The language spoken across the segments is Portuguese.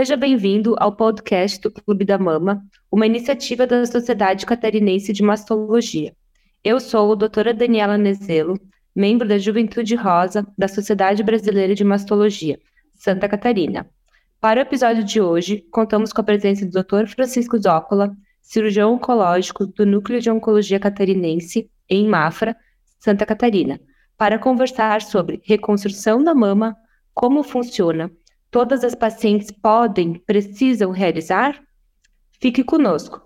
Seja bem-vindo ao podcast do Clube da Mama, uma iniciativa da Sociedade Catarinense de Mastologia. Eu sou a doutora Daniela Nezelo, membro da Juventude Rosa da Sociedade Brasileira de Mastologia, Santa Catarina. Para o episódio de hoje, contamos com a presença do Dr. Francisco Zócola, cirurgião oncológico do Núcleo de Oncologia Catarinense, em Mafra, Santa Catarina, para conversar sobre reconstrução da mama, como funciona, todas as pacientes podem, precisam realizar? Fique conosco.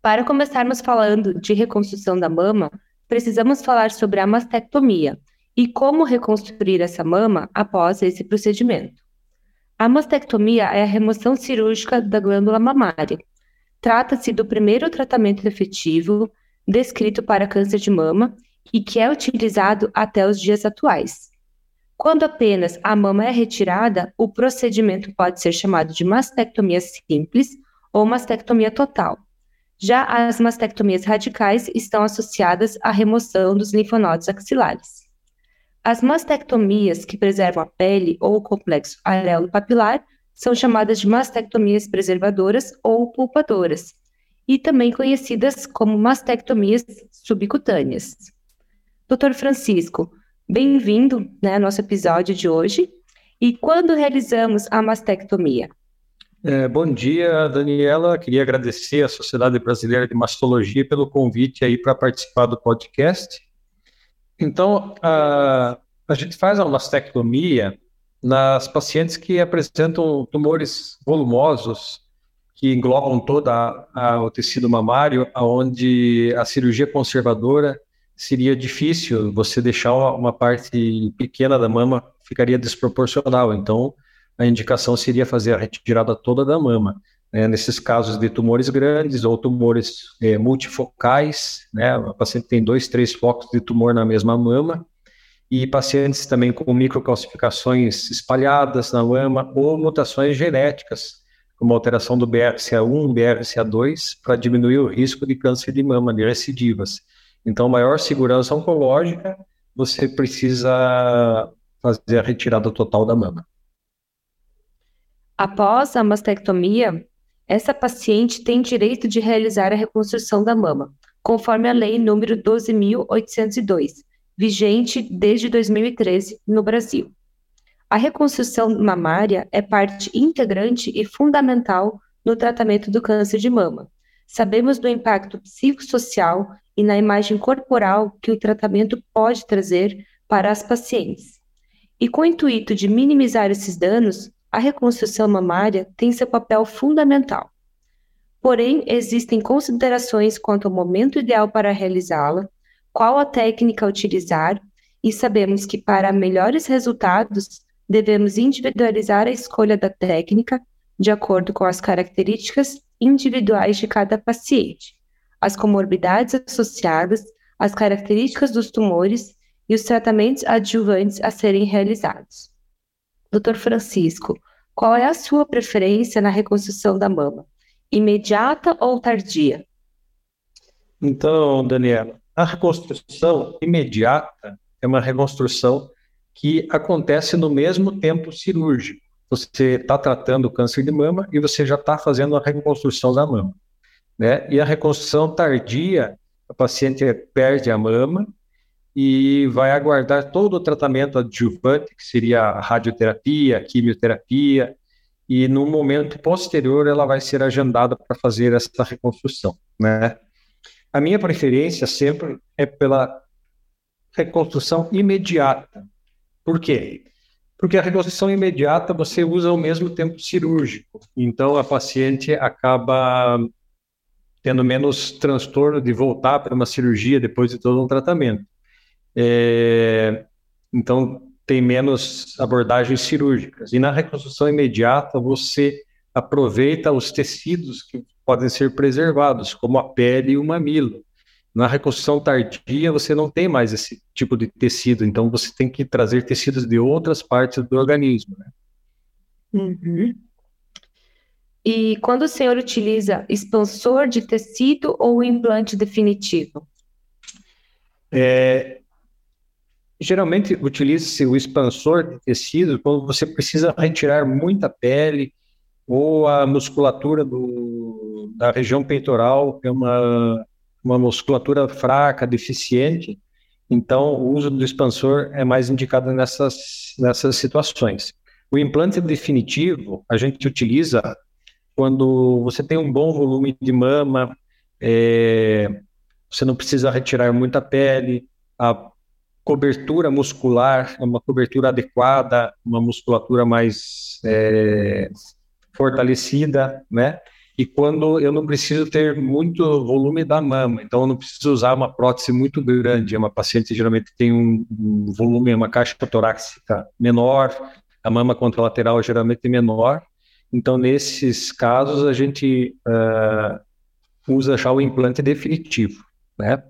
Para começarmos falando de reconstrução da mama, precisamos falar sobre a mastectomia e como reconstruir essa mama após esse procedimento. A mastectomia é a remoção cirúrgica da glândula mamária. Trata-se do primeiro tratamento efetivo descrito para câncer de mama e que é utilizado até os dias atuais. Quando apenas a mama é retirada, o procedimento pode ser chamado de mastectomia simples ou mastectomia total. Já as mastectomias radicais estão associadas à remoção dos linfonodos axilares. As mastectomias que preservam a pele ou o complexo areolo-papilar são chamadas de mastectomias preservadoras ou pulpadoras, e também conhecidas como mastectomias subcutâneas. Dr. Francisco, Bem-vindo né, ao nosso episódio de hoje. E quando realizamos a mastectomia? É, bom dia, Daniela. Queria agradecer à Sociedade Brasileira de Mastologia pelo convite aí para participar do podcast. Então, a, a gente faz a mastectomia nas pacientes que apresentam tumores volumosos que englobam todo a, o tecido mamário, onde a cirurgia conservadora seria difícil você deixar uma parte pequena da mama, ficaria desproporcional. Então, a indicação seria fazer a retirada toda da mama. Né? Nesses casos de tumores grandes ou tumores é, multifocais, né? a paciente tem dois, três focos de tumor na mesma mama, e pacientes também com microcalcificações espalhadas na mama ou mutações genéticas, como alteração do BRCA1, BRCA2, para diminuir o risco de câncer de mama, de recidivas. Então, maior segurança oncológica, você precisa fazer a retirada total da mama. Após a mastectomia, essa paciente tem direito de realizar a reconstrução da mama, conforme a lei número 12.802, vigente desde 2013 no Brasil. A reconstrução mamária é parte integrante e fundamental no tratamento do câncer de mama. Sabemos do impacto psicossocial e na imagem corporal que o tratamento pode trazer para as pacientes. E com o intuito de minimizar esses danos, a reconstrução mamária tem seu papel fundamental. Porém, existem considerações quanto ao momento ideal para realizá-la, qual a técnica a utilizar, e sabemos que para melhores resultados devemos individualizar a escolha da técnica de acordo com as características individuais de cada paciente as comorbidades associadas, as características dos tumores e os tratamentos adjuvantes a serem realizados. Dr. Francisco, qual é a sua preferência na reconstrução da mama? Imediata ou tardia? Então, Daniela, a reconstrução imediata é uma reconstrução que acontece no mesmo tempo cirúrgico. Você está tratando o câncer de mama e você já está fazendo a reconstrução da mama. Né? E a reconstrução tardia, a paciente perde a mama e vai aguardar todo o tratamento adjuvante, que seria a radioterapia, a quimioterapia, e no momento posterior ela vai ser agendada para fazer essa reconstrução, né? A minha preferência sempre é pela reconstrução imediata. Por quê? Porque a reconstrução imediata você usa ao mesmo tempo cirúrgico. Então a paciente acaba tendo menos transtorno de voltar para uma cirurgia depois de todo um tratamento. É, então, tem menos abordagens cirúrgicas. E na reconstrução imediata, você aproveita os tecidos que podem ser preservados, como a pele e o mamilo. Na reconstrução tardia, você não tem mais esse tipo de tecido, então você tem que trazer tecidos de outras partes do organismo. Né? Uhum. E quando o senhor utiliza expansor de tecido ou implante definitivo? É, geralmente utiliza-se o expansor de tecido quando você precisa retirar muita pele ou a musculatura do, da região peitoral é uma, uma musculatura fraca, deficiente, então o uso do expansor é mais indicado nessas, nessas situações. O implante definitivo a gente utiliza quando você tem um bom volume de mama, é, você não precisa retirar muita pele, a cobertura muscular é uma cobertura adequada, uma musculatura mais é, fortalecida, né? E quando eu não preciso ter muito volume da mama, então eu não preciso usar uma prótese muito grande. É uma paciente geralmente tem um, um volume, uma caixa torácica menor, a mama contralateral geralmente menor. Então, nesses casos, a gente uh, usa já o implante definitivo, né?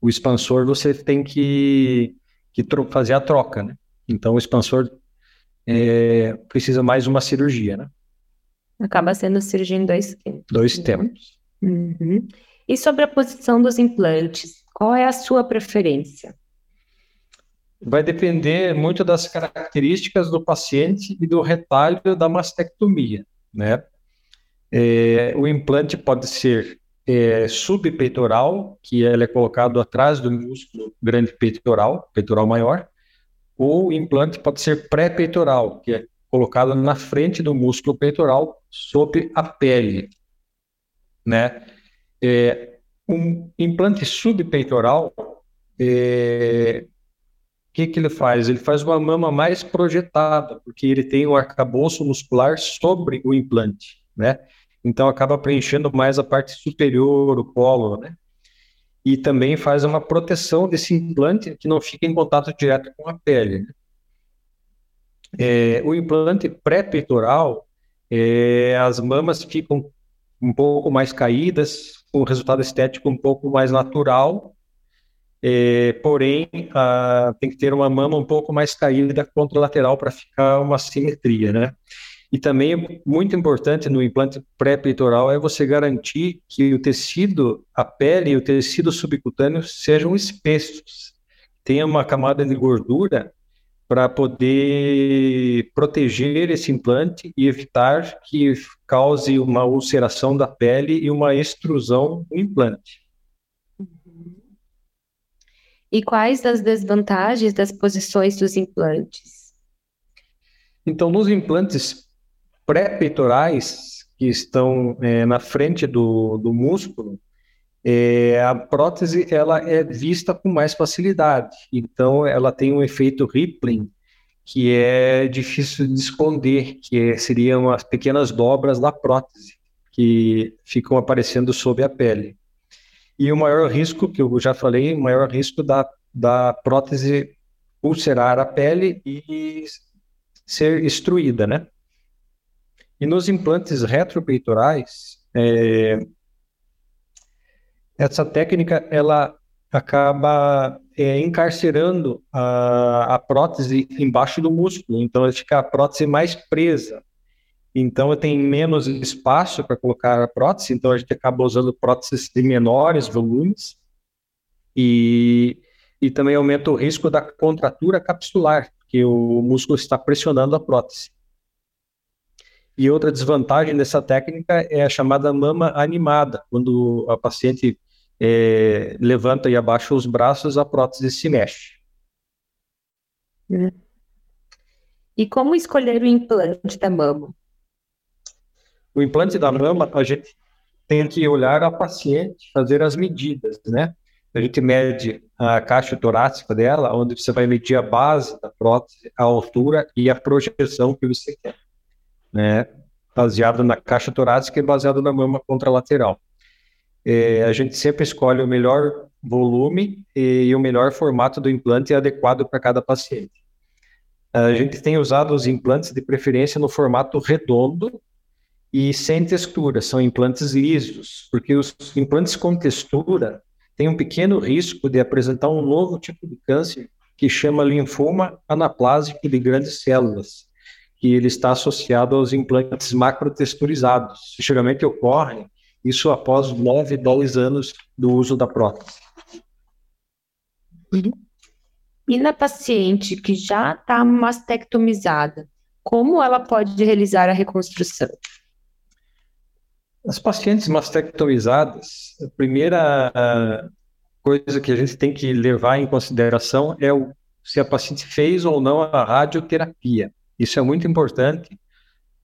O expansor você tem que, que fazer a troca, né? Então, o expansor é, precisa mais uma cirurgia, né? Acaba sendo cirurgia em dois tempos. Dois tempos. Uhum. E sobre a posição dos implantes, qual é a sua preferência? Vai depender muito das características do paciente e do retalho da mastectomia, né? É, o implante pode ser é, subpeitoral, que ele é colocado atrás do músculo grande peitoral, peitoral maior, ou o implante pode ser pré-peitoral, que é colocado na frente do músculo peitoral, sob a pele, né? É, um implante subpeitoral, é, que, que ele faz? Ele faz uma mama mais projetada, porque ele tem o arcabouço muscular sobre o implante, né? Então acaba preenchendo mais a parte superior, o colo, né? E também faz uma proteção desse implante que não fica em contato direto com a pele. Né? É, o implante pré-peitoral, é, as mamas ficam um pouco mais caídas, com resultado estético um pouco mais natural, é, porém a, tem que ter uma mama um pouco mais caída contralateral para ficar uma simetria, né? E também muito importante no implante pré-peitoral é você garantir que o tecido, a pele e o tecido subcutâneo sejam espessos, tenha uma camada de gordura para poder proteger esse implante e evitar que cause uma ulceração da pele e uma extrusão do implante. E quais as desvantagens das posições dos implantes? Então, nos implantes pré-peitorais, que estão é, na frente do, do músculo, é, a prótese ela é vista com mais facilidade. Então, ela tem um efeito rippling que é difícil de esconder, que é, seriam as pequenas dobras da prótese que ficam aparecendo sob a pele. E o maior risco, que eu já falei, o maior risco da, da prótese ulcerar a pele e ser extruída, né? E nos implantes retropeitorais, é, essa técnica ela acaba é, encarcerando a, a prótese embaixo do músculo, então fica a prótese mais presa. Então tem menos espaço para colocar a prótese, então a gente acaba usando próteses de menores volumes e, e também aumenta o risco da contratura capsular, que o músculo está pressionando a prótese. E outra desvantagem dessa técnica é a chamada mama animada, quando a paciente é, levanta e abaixa os braços, a prótese se mexe. E como escolher o implante da mama? O implante da mama, a gente tem que olhar a paciente, fazer as medidas, né? A gente mede a caixa torácica dela, onde você vai medir a base da prótese, a altura e a projeção que você quer, né? Baseado na caixa torácica e baseado na mama contralateral. É, a gente sempre escolhe o melhor volume e, o melhor formato do implante adequado para cada paciente. A gente tem usado os implantes de preferência no formato redondo e sem textura, são implantes lisos, porque os implantes com textura têm um pequeno risco de apresentar um novo tipo de câncer que chama linfoma anaplásico de grandes células, que ele está associado aos implantes macrotexturizados. Geralmente ocorrem isso após 9, 10 anos do uso da prótese. E na paciente que já está mastectomizada, como ela pode realizar a reconstrução? As pacientes mastectomizadas, a primeira coisa que a gente tem que levar em consideração é o, se a paciente fez ou não a radioterapia. Isso é muito importante,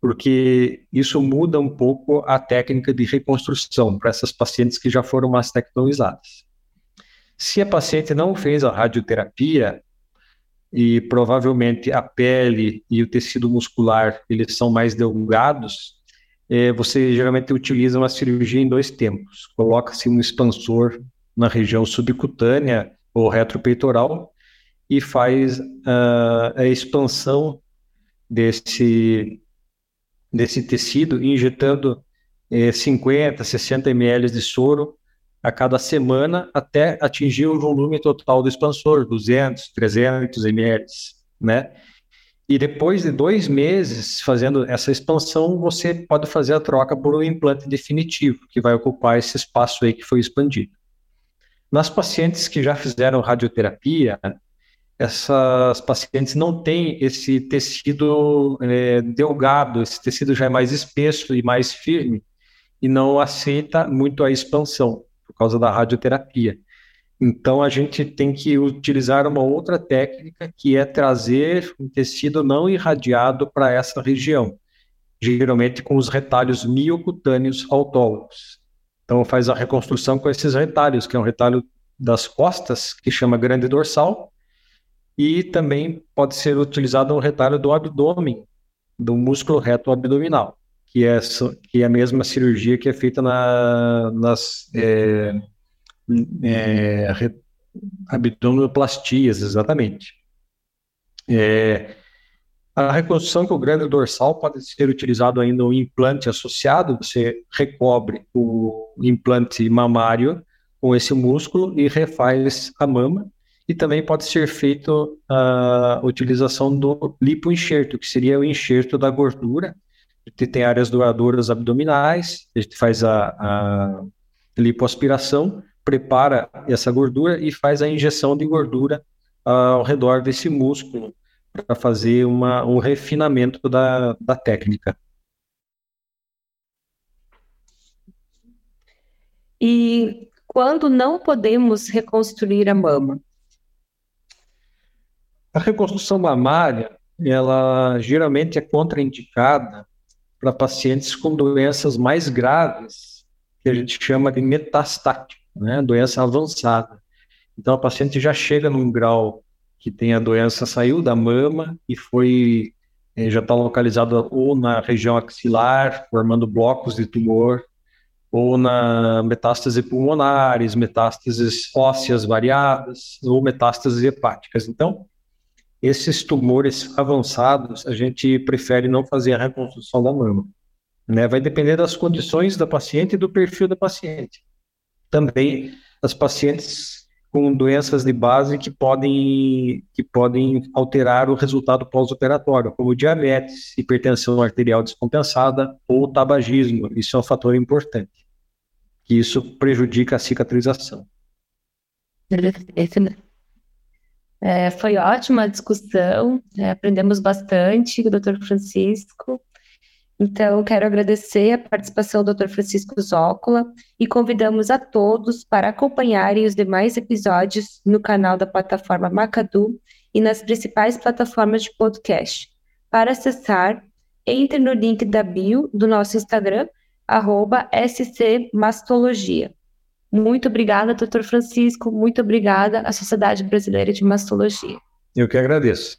porque isso muda um pouco a técnica de reconstrução para essas pacientes que já foram mastectomizadas. Se a paciente não fez a radioterapia, e provavelmente a pele e o tecido muscular eles são mais delgados, você geralmente utiliza uma cirurgia em dois tempos. Coloca-se um expansor na região subcutânea ou retropeitoral e faz uh, a expansão desse, desse tecido, injetando eh, 50, 60 ml de soro a cada semana até atingir o volume total do expansor, 200, 300 ml, né? E depois de dois meses fazendo essa expansão, você pode fazer a troca por um implante definitivo, que vai ocupar esse espaço aí que foi expandido. Nas pacientes que já fizeram radioterapia, essas pacientes não têm esse tecido é, delgado, esse tecido já é mais espesso e mais firme, e não aceita muito a expansão, por causa da radioterapia. Então, a gente tem que utilizar uma outra técnica, que é trazer um tecido não irradiado para essa região, geralmente com os retalhos miocutâneos autólogos. Então, faz a reconstrução com esses retalhos, que é um retalho das costas, que chama grande dorsal, e também pode ser utilizado um retalho do abdômen, do músculo reto abdominal, que é, que é a mesma cirurgia que é feita na, nas. É, é, abdominoplastias, exatamente. É, a reconstrução com o grande dorsal pode ser utilizado ainda um implante associado, você recobre o implante mamário com esse músculo e refaz a mama, e também pode ser feito a utilização do lipoenxerto, que seria o enxerto da gordura. Gente tem áreas doadoras abdominais, a gente faz a, a lipoaspiração prepara essa gordura e faz a injeção de gordura uh, ao redor desse músculo para fazer uma, um refinamento da, da técnica. E quando não podemos reconstruir a mama? A reconstrução mamária, ela geralmente é contraindicada para pacientes com doenças mais graves, que a gente chama de metastático né, doença avançada. Então a paciente já chega num grau que tem a doença saiu da mama e foi eh, já está localizada ou na região axilar, formando blocos de tumor, ou na metástase pulmonares, metástases ósseas variadas ou metástases hepáticas. Então, esses tumores avançados, a gente prefere não fazer a reconstrução da mama. Né? Vai depender das condições da paciente e do perfil da paciente também as pacientes com doenças de base que podem, que podem alterar o resultado pós-operatório, como diabetes, hipertensão arterial descompensada ou tabagismo. Isso é um fator importante, que isso prejudica a cicatrização. É, foi ótima a discussão, é, aprendemos bastante com o Dr. Francisco. Então, quero agradecer a participação do Dr. Francisco Zócola e convidamos a todos para acompanharem os demais episódios no canal da plataforma Macadu e nas principais plataformas de podcast. Para acessar, entre no link da bio do nosso Instagram, scmastologia. Muito obrigada, doutor Francisco. Muito obrigada à Sociedade Brasileira de Mastologia. Eu que agradeço.